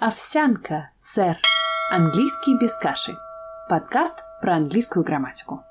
Овсянка, сэр. Английский без каши. Подкаст про английскую грамматику.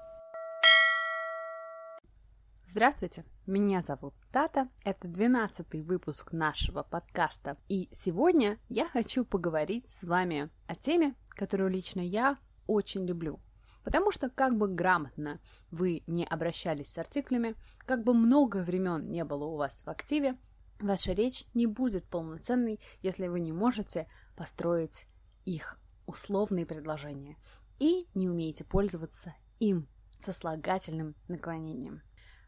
Здравствуйте, меня зовут Тата, это 12 выпуск нашего подкаста, и сегодня я хочу поговорить с вами о теме, которую лично я очень люблю. Потому что как бы грамотно вы не обращались с артиклями, как бы много времен не было у вас в активе, Ваша речь не будет полноценной, если вы не можете построить их условные предложения и не умеете пользоваться им сослагательным наклонением.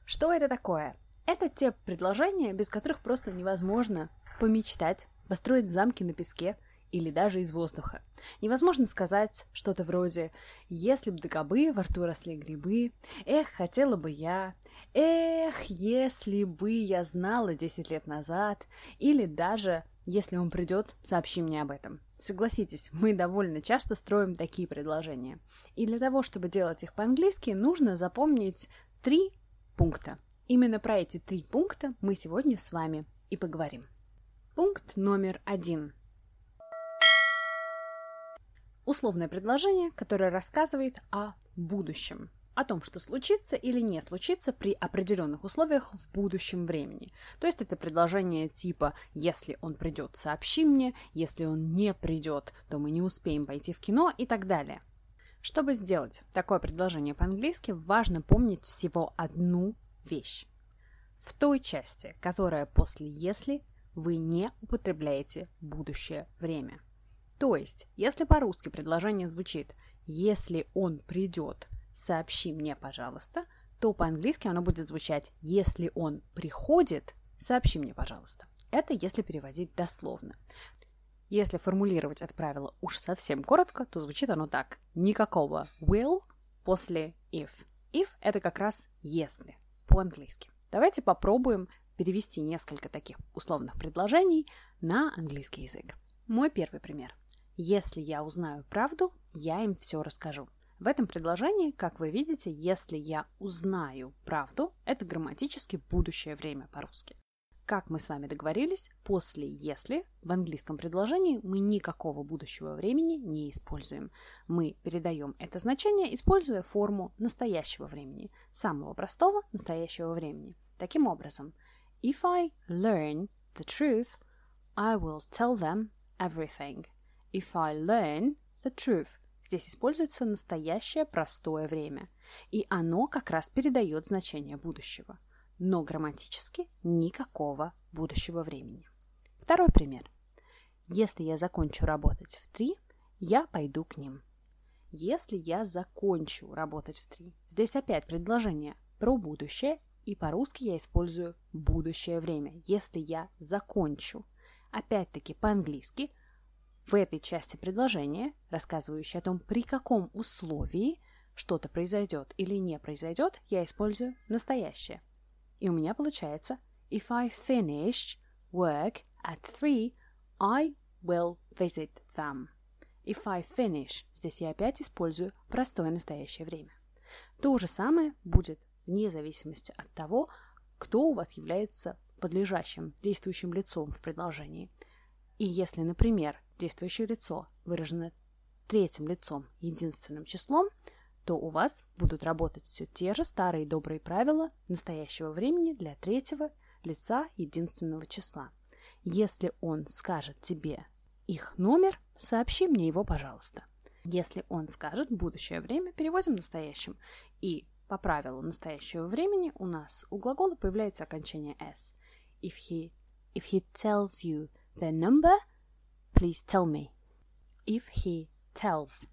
Что это такое? Это те предложения, без которых просто невозможно помечтать, построить замки на песке – или даже из воздуха. Невозможно сказать что-то вроде «Если б до кобы во рту росли грибы», «Эх, хотела бы я», «Эх, если бы я знала 10 лет назад», или даже «Если он придет, сообщи мне об этом». Согласитесь, мы довольно часто строим такие предложения. И для того, чтобы делать их по-английски, нужно запомнить три пункта. Именно про эти три пункта мы сегодня с вами и поговорим. Пункт номер один – Условное предложение, которое рассказывает о будущем, о том, что случится или не случится при определенных условиях в будущем времени. То есть это предложение типа «если он придет, сообщи мне», «если он не придет, то мы не успеем пойти в кино» и так далее. Чтобы сделать такое предложение по-английски, важно помнить всего одну вещь. В той части, которая после «если», вы не употребляете будущее время – то есть, если по-русски предложение звучит «если он придет, сообщи мне, пожалуйста», то по-английски оно будет звучать «если он приходит, сообщи мне, пожалуйста». Это если переводить дословно. Если формулировать это правило уж совсем коротко, то звучит оно так. Никакого will после if. If – это как раз если по-английски. Давайте попробуем перевести несколько таких условных предложений на английский язык. Мой первый пример. Если я узнаю правду, я им все расскажу. В этом предложении, как вы видите, если я узнаю правду, это грамматически будущее время по-русски. Как мы с вами договорились, после «если» в английском предложении мы никакого будущего времени не используем. Мы передаем это значение, используя форму настоящего времени, самого простого настоящего времени. Таким образом, if I learn the truth, I will tell them everything – If I learn the truth. Здесь используется настоящее простое время, и оно как раз передает значение будущего, но грамматически никакого будущего времени. Второй пример. Если я закончу работать в три, я пойду к ним. Если я закончу работать в три, здесь опять предложение про будущее, и по-русски я использую будущее время. Если я закончу. Опять-таки по-английски в этой части предложения, рассказывающей о том, при каком условии что-то произойдет или не произойдет, я использую настоящее. И у меня получается If I finish work at three, I will visit them. If I finish, здесь я опять использую простое настоящее время. То же самое будет вне зависимости от того, кто у вас является подлежащим действующим лицом в предложении. И если, например, действующее лицо выражено третьим лицом единственным числом, то у вас будут работать все те же старые добрые правила настоящего времени для третьего лица единственного числа. Если он скажет тебе их номер, сообщи мне его, пожалуйста. Если он скажет будущее время, переводим настоящим. И по правилу настоящего времени у нас у глагола появляется окончание s. If he, if he tells you the number, Please tell me. If he tells.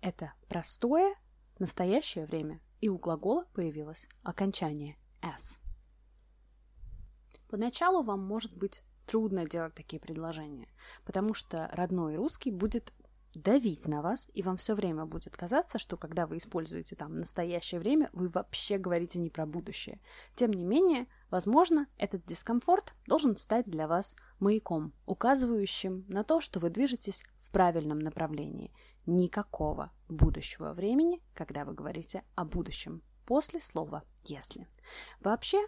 Это простое, настоящее время, и у глагола появилось окончание s. Поначалу вам может быть трудно делать такие предложения, потому что родной русский будет давить на вас, и вам все время будет казаться, что когда вы используете там настоящее время, вы вообще говорите не про будущее. Тем не менее, возможно, этот дискомфорт должен стать для вас маяком, указывающим на то, что вы движетесь в правильном направлении. Никакого будущего времени, когда вы говорите о будущем, после слова «если». Вообще,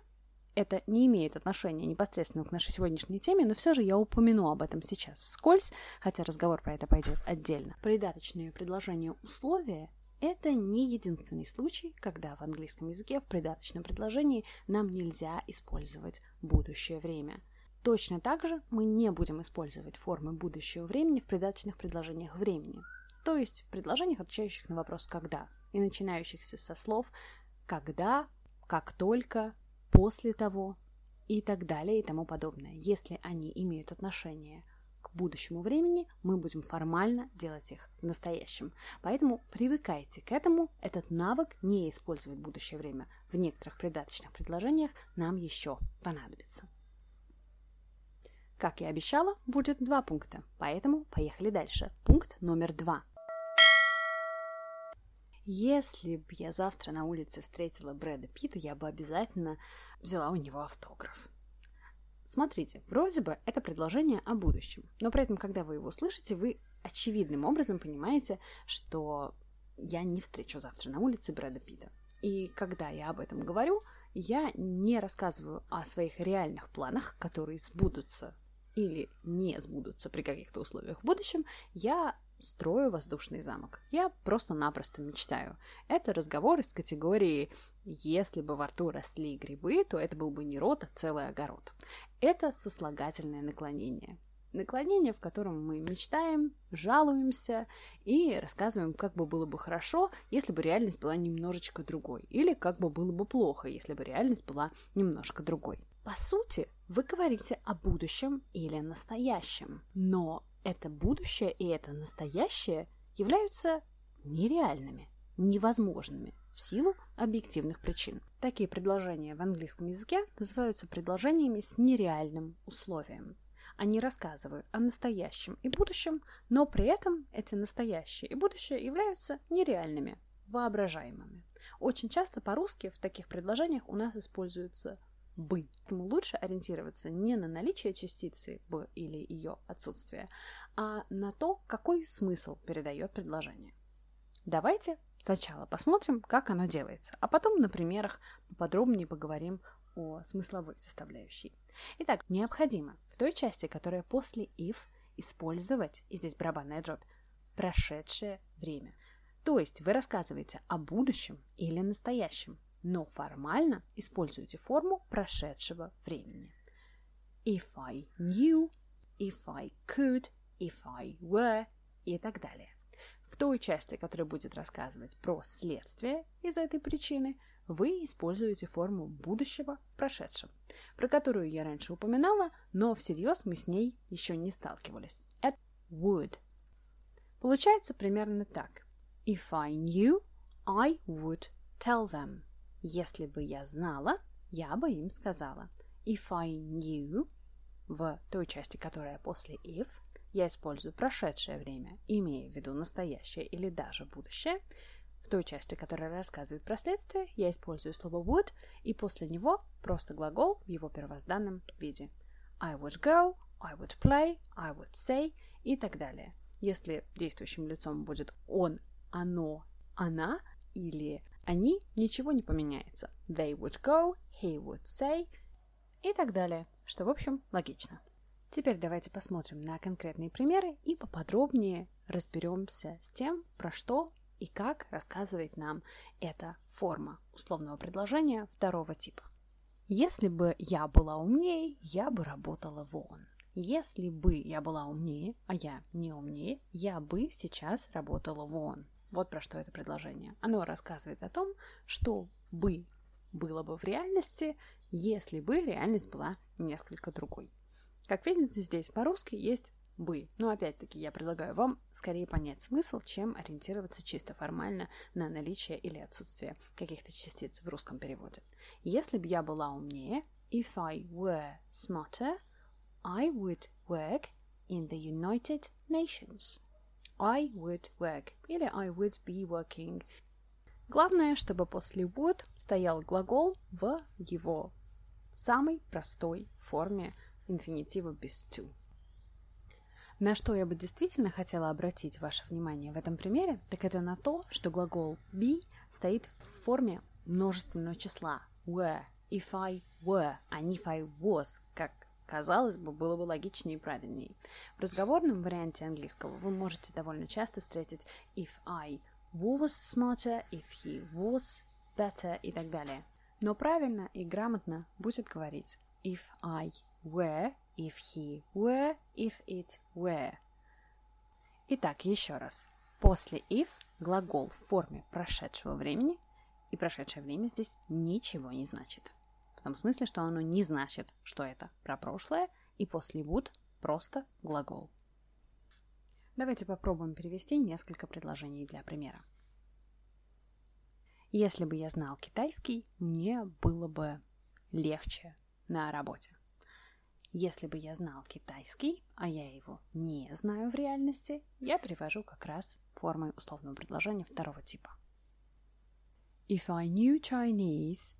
это не имеет отношения непосредственно к нашей сегодняшней теме, но все же я упомяну об этом сейчас вскользь, хотя разговор про это пойдет отдельно. Придаточные предложения условия это не единственный случай, когда в английском языке в придаточном предложении нам нельзя использовать будущее время. Точно так же мы не будем использовать формы будущего времени в придаточных предложениях времени, то есть в предложениях, отвечающих на вопрос «когда» и начинающихся со слов «когда», «как только», «после того» и так далее и тому подобное. Если они имеют отношение к будущему времени, мы будем формально делать их в настоящем. Поэтому привыкайте к этому. Этот навык не использовать будущее время в некоторых придаточных предложениях нам еще понадобится. Как я обещала, будет два пункта, поэтому поехали дальше. Пункт номер два. Если бы я завтра на улице встретила Брэда Питта, я бы обязательно взяла у него автограф. Смотрите, вроде бы это предложение о будущем, но при этом, когда вы его слышите, вы очевидным образом понимаете, что я не встречу завтра на улице Брэда Питта. И когда я об этом говорю, я не рассказываю о своих реальных планах, которые сбудутся или не сбудутся при каких-то условиях в будущем, я строю воздушный замок. Я просто-напросто мечтаю. Это разговор из категории «если бы во рту росли грибы, то это был бы не рот, а целый огород». Это сослагательное наклонение. Наклонение, в котором мы мечтаем, жалуемся и рассказываем, как бы было бы хорошо, если бы реальность была немножечко другой, или как бы было бы плохо, если бы реальность была немножко другой. По сути, вы говорите о будущем или настоящем, но это будущее и это настоящее являются нереальными, невозможными в силу объективных причин. Такие предложения в английском языке называются предложениями с нереальным условием. Они рассказывают о настоящем и будущем, но при этом эти настоящее и будущее являются нереальными, воображаемыми. Очень часто по-русски в таких предложениях у нас используется бы. Поэтому лучше ориентироваться не на наличие частицы бы или ее отсутствие, а на то, какой смысл передает предложение. Давайте сначала посмотрим, как оно делается, а потом на примерах поподробнее поговорим о смысловой составляющей. Итак, необходимо в той части, которая после if, использовать, и здесь барабанная дробь, прошедшее время. То есть вы рассказываете о будущем или настоящем, но формально используйте форму прошедшего времени. If I knew, if I could, if I were и так далее. В той части, которая будет рассказывать про следствие из этой причины, вы используете форму будущего в прошедшем, про которую я раньше упоминала, но всерьез мы с ней еще не сталкивались. Это would. Получается примерно так. If I knew, I would tell them. Если бы я знала, я бы им сказала. If I knew, в той части, которая после if, я использую прошедшее время, имея в виду настоящее или даже будущее. В той части, которая рассказывает про следствие, я использую слово would, и после него просто глагол в его первозданном виде. I would go, I would play, I would say и так далее. Если действующим лицом будет он, оно, она или они, ничего не поменяется. They would go, he would say и так далее, что, в общем, логично. Теперь давайте посмотрим на конкретные примеры и поподробнее разберемся с тем, про что и как рассказывает нам эта форма условного предложения второго типа. Если бы я была умнее, я бы работала вон. Если бы я была умнее, а я не умнее, я бы сейчас работала вон. Вот про что это предложение. Оно рассказывает о том, что бы было бы в реальности, если бы реальность была несколько другой. Как видите, здесь по-русски есть бы. Но опять-таки я предлагаю вам скорее понять смысл, чем ориентироваться чисто формально на наличие или отсутствие каких-то частиц в русском переводе. Если бы я была умнее, if I were smarter, I would work in the United Nations. I would work или I would be working. Главное, чтобы после would стоял глагол в его самой простой форме инфинитива без to. На что я бы действительно хотела обратить ваше внимание в этом примере, так это на то, что глагол be стоит в форме множественного числа were, if I were, а не if I was, как казалось бы, было бы логичнее и правильнее. В разговорном варианте английского вы можете довольно часто встретить if I was smarter, if he was better и так далее. Но правильно и грамотно будет говорить if I were, if he were, if it were. Итак, еще раз. После if глагол в форме прошедшего времени, и прошедшее время здесь ничего не значит. В том смысле, что оно не значит, что это про прошлое, и после would просто глагол. Давайте попробуем перевести несколько предложений для примера. Если бы я знал китайский, мне было бы легче на работе. Если бы я знал китайский, а я его не знаю в реальности, я перевожу как раз формой условного предложения второго типа. If I knew Chinese,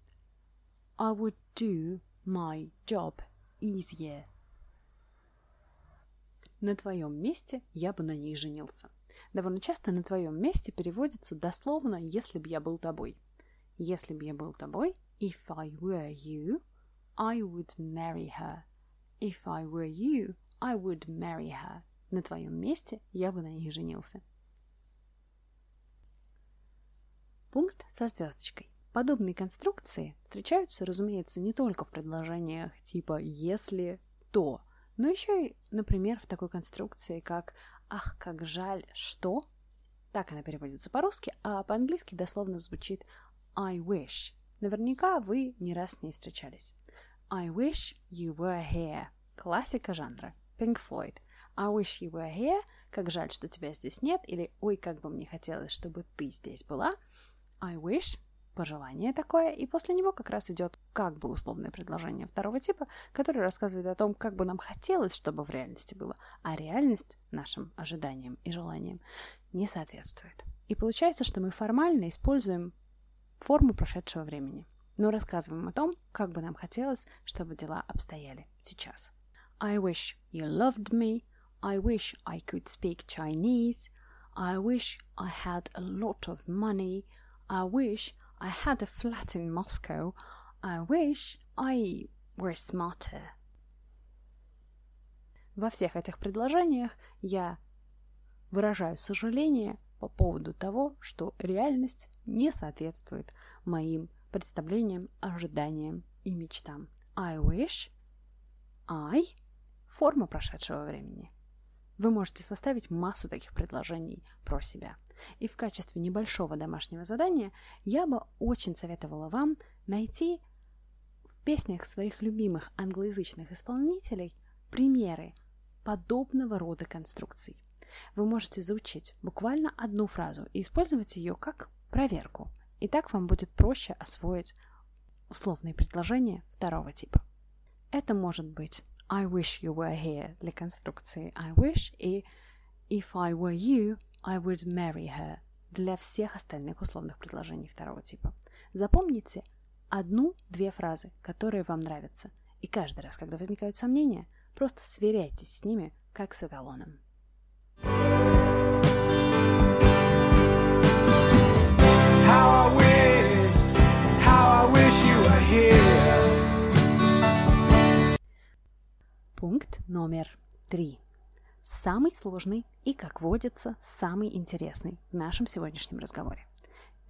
I would do my job easier. На твоем месте я бы на ней женился. Довольно часто на твоем месте переводится дословно «если бы я был тобой». Если бы я был тобой, if I were you, I would marry her. If I were you, I would marry her. На твоем месте я бы на ней женился. Пункт со звездочкой. Подобные конструкции встречаются, разумеется, не только в предложениях типа «если то», но еще и, например, в такой конструкции, как «ах, как жаль, что?» Так она переводится по-русски, а по-английски дословно звучит I wish. Наверняка вы не раз с ней встречались. I wish you were here. Классика жанра. Pink Floyd. I wish you were here. Как жаль, что тебя здесь нет. Или ой, как бы мне хотелось, чтобы ты здесь была. I wish. Пожелание такое. И после него как раз идет как бы условное предложение второго типа, которое рассказывает о том, как бы нам хотелось, чтобы в реальности было. А реальность нашим ожиданиям и желаниям не соответствует. И получается, что мы формально используем форму прошедшего времени, но рассказываем о том, как бы нам хотелось, чтобы дела обстояли сейчас. I wish you loved me. I wish I could speak Chinese. I wish I had a lot of money. I wish I had a flat in Moscow. I wish I were smarter. Во всех этих предложениях я выражаю сожаление по поводу того, что реальность не соответствует моим представлениям, ожиданиям и мечтам. I wish, I – форма прошедшего времени. Вы можете составить массу таких предложений про себя. И в качестве небольшого домашнего задания я бы очень советовала вам найти в песнях своих любимых англоязычных исполнителей примеры подобного рода конструкций – вы можете заучить буквально одну фразу и использовать ее как проверку. И так вам будет проще освоить условные предложения второго типа. Это может быть I wish you were here для конструкции I wish и If I were you, I would marry her для всех остальных условных предложений второго типа. Запомните одну-две фразы, которые вам нравятся. И каждый раз, когда возникают сомнения, просто сверяйтесь с ними, как с эталоном. Пункт номер три. Самый сложный и, как водится, самый интересный в нашем сегодняшнем разговоре.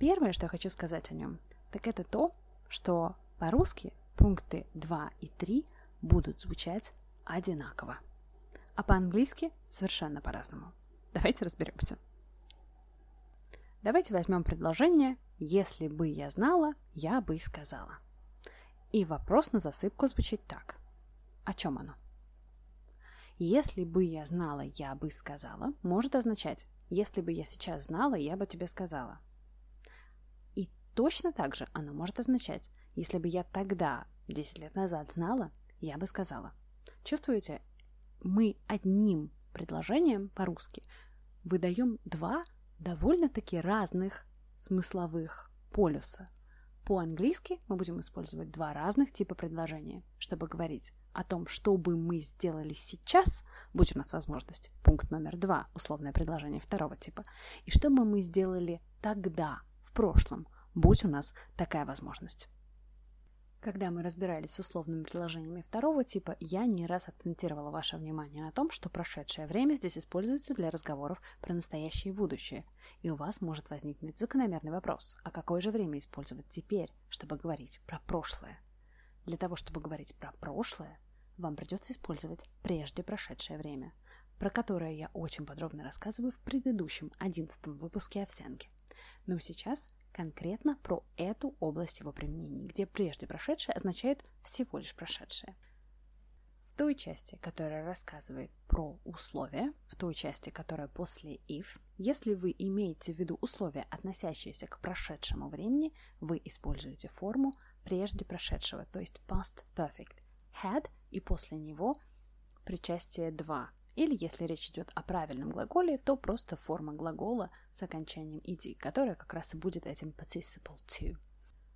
Первое, что я хочу сказать о нем, так это то, что по-русски пункты 2 и 3 будут звучать одинаково а по-английски совершенно по-разному. Давайте разберемся. Давайте возьмем предложение «Если бы я знала, я бы сказала». И вопрос на засыпку звучит так. О чем оно? «Если бы я знала, я бы сказала» может означать «Если бы я сейчас знала, я бы тебе сказала». И точно так же оно может означать «Если бы я тогда, 10 лет назад, знала, я бы сказала». Чувствуете, мы одним предложением по-русски выдаем два довольно-таки разных смысловых полюса. По-английски мы будем использовать два разных типа предложения, чтобы говорить о том, что бы мы сделали сейчас, будь у нас возможность, пункт номер два, условное предложение второго типа, и что бы мы сделали тогда, в прошлом, будь у нас такая возможность. Когда мы разбирались с условными предложениями второго типа, я не раз акцентировала ваше внимание на том, что прошедшее время здесь используется для разговоров про настоящее и будущее. И у вас может возникнуть закономерный вопрос, а какое же время использовать теперь, чтобы говорить про прошлое? Для того, чтобы говорить про прошлое, вам придется использовать прежде прошедшее время, про которое я очень подробно рассказываю в предыдущем, одиннадцатом выпуске «Овсянки». Но сейчас конкретно про эту область его применения, где прежде прошедшее означает всего лишь прошедшее. В той части, которая рассказывает про условия, в той части, которая после if, если вы имеете в виду условия, относящиеся к прошедшему времени, вы используете форму прежде прошедшего, то есть past perfect, had и после него причастие 2, или, если речь идет о правильном глаголе, то просто форма глагола с окончанием ed, которая как раз и будет этим participle to.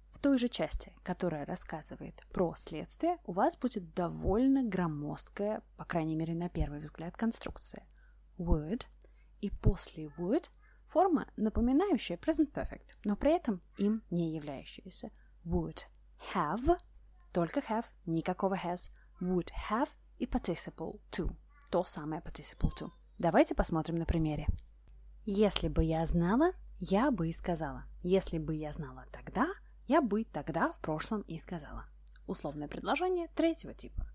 В той же части, которая рассказывает про следствие, у вас будет довольно громоздкая, по крайней мере на первый взгляд, конструкция. Would и после would форма, напоминающая present perfect, но при этом им не являющаяся. Would have, только have, никакого has, would have и participle to то самое participle to. Давайте посмотрим на примере. Если бы я знала, я бы и сказала. Если бы я знала тогда, я бы тогда в прошлом и сказала. Условное предложение третьего типа.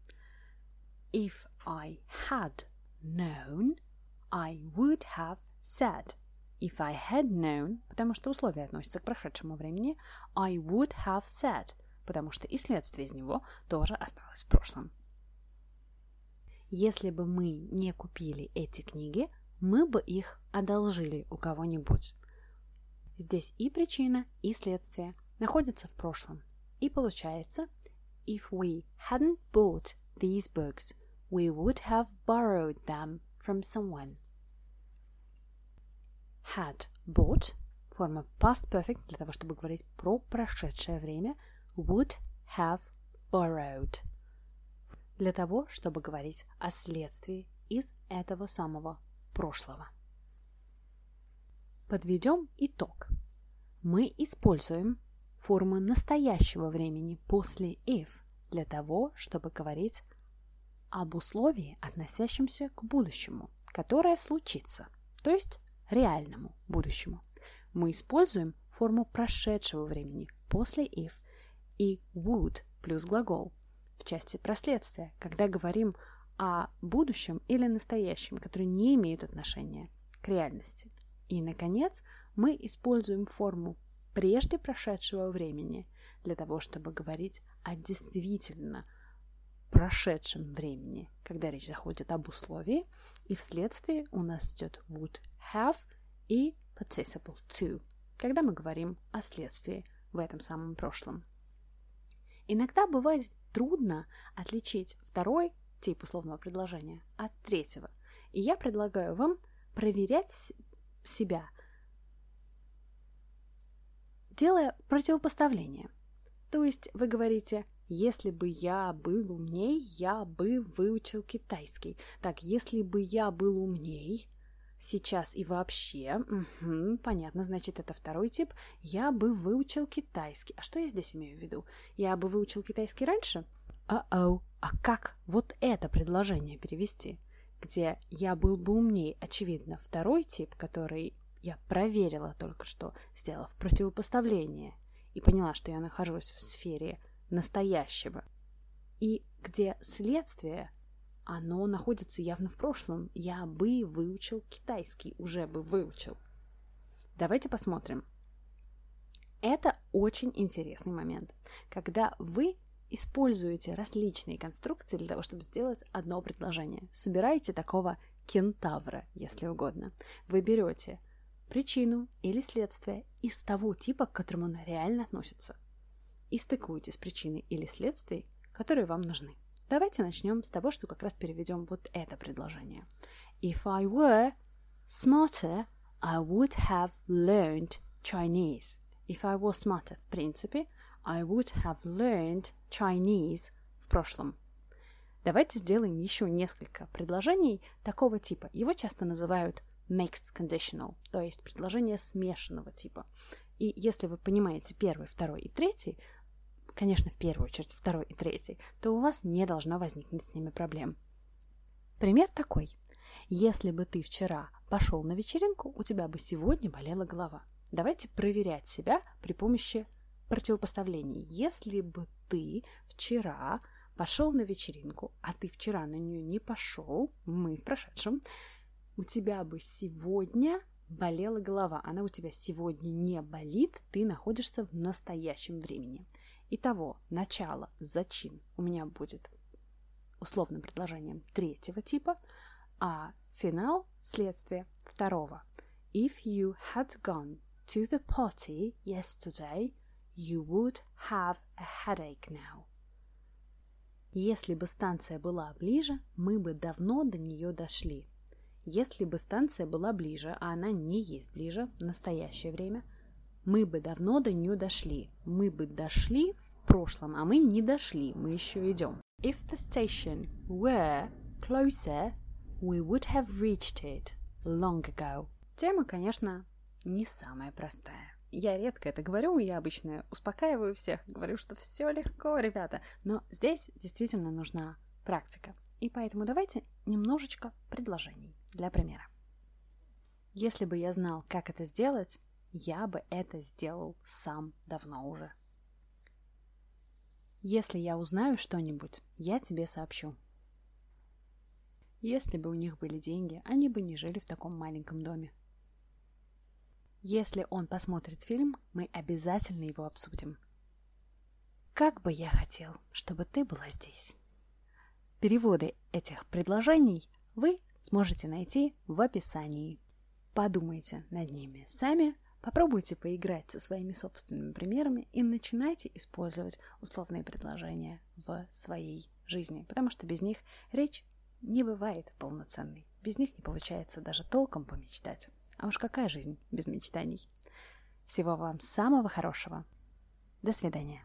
If I had known, I would have said. If I had known, потому что условие относится к прошедшему времени, I would have said, потому что и следствие из него тоже осталось в прошлом. Если бы мы не купили эти книги, мы бы их одолжили у кого-нибудь. Здесь и причина, и следствие находятся в прошлом. И получается, if we hadn't bought these books, we would have borrowed them from someone. Had bought форма past perfect для того, чтобы говорить про прошедшее время, would have borrowed для того, чтобы говорить о следствии из этого самого прошлого. Подведем итог. Мы используем формы настоящего времени после if для того, чтобы говорить об условии, относящемся к будущему, которое случится, то есть реальному будущему. Мы используем форму прошедшего времени после if и would плюс глагол в части проследствия, когда говорим о будущем или настоящем, которые не имеют отношения к реальности. И, наконец, мы используем форму прежде прошедшего времени для того, чтобы говорить о действительно прошедшем времени, когда речь заходит об условии, и вследствие у нас идет would have и participle to, когда мы говорим о следствии в этом самом прошлом. Иногда бывает трудно отличить второй тип условного предложения от третьего. И я предлагаю вам проверять себя, делая противопоставление. То есть вы говорите, если бы я был умней, я бы выучил китайский. Так, если бы я был умней, сейчас и вообще, угу, понятно, значит, это второй тип, я бы выучил китайский. А что я здесь имею в виду? Я бы выучил китайский раньше? А-оу, а как вот это предложение перевести? Где я был бы умней, очевидно, второй тип, который я проверила только что, сделав противопоставление и поняла, что я нахожусь в сфере настоящего. И где следствие – оно находится явно в прошлом. Я бы выучил китайский, уже бы выучил. Давайте посмотрим. Это очень интересный момент, когда вы используете различные конструкции для того, чтобы сделать одно предложение. Собираете такого кентавра, если угодно. Вы берете причину или следствие из того типа, к которому он реально относится, и стыкуете с причиной или следствием, которые вам нужны. Давайте начнем с того, что как раз переведем вот это предложение. If I were smarter, I would have learned Chinese. If I was smarter, в принципе, I would have learned Chinese в прошлом. Давайте сделаем еще несколько предложений такого типа. Его часто называют mixed conditional, то есть предложения смешанного типа. И если вы понимаете первый, второй и третий, конечно, в первую очередь второй и третий, то у вас не должно возникнуть с ними проблем. Пример такой. Если бы ты вчера пошел на вечеринку, у тебя бы сегодня болела голова. Давайте проверять себя при помощи противопоставлений. Если бы ты вчера пошел на вечеринку, а ты вчера на нее не пошел, мы в прошедшем, у тебя бы сегодня болела голова. Она у тебя сегодня не болит, ты находишься в настоящем времени. Итого, начало, зачин у меня будет условным предложением третьего типа, а финал – следствие второго. If you had gone to the party yesterday, you would have a headache now. Если бы станция была ближе, мы бы давно до нее дошли. Если бы станция была ближе, а она не есть ближе в настоящее время, мы бы давно до нее дошли. Мы бы дошли в прошлом, а мы не дошли, мы еще идем. If the station were closer, we would have reached it long ago. Тема, конечно, не самая простая. Я редко это говорю, я обычно успокаиваю всех, говорю, что все легко, ребята. Но здесь действительно нужна практика. И поэтому давайте немножечко предложений для примера. Если бы я знал, как это сделать, я бы это сделал сам давно уже. Если я узнаю что-нибудь, я тебе сообщу. Если бы у них были деньги, они бы не жили в таком маленьком доме. Если он посмотрит фильм, мы обязательно его обсудим. Как бы я хотел, чтобы ты была здесь. Переводы этих предложений вы сможете найти в описании. Подумайте над ними сами, попробуйте поиграть со своими собственными примерами и начинайте использовать условные предложения в своей жизни, потому что без них речь не бывает полноценной. Без них не получается даже толком помечтать. А уж какая жизнь без мечтаний? Всего вам самого хорошего. До свидания.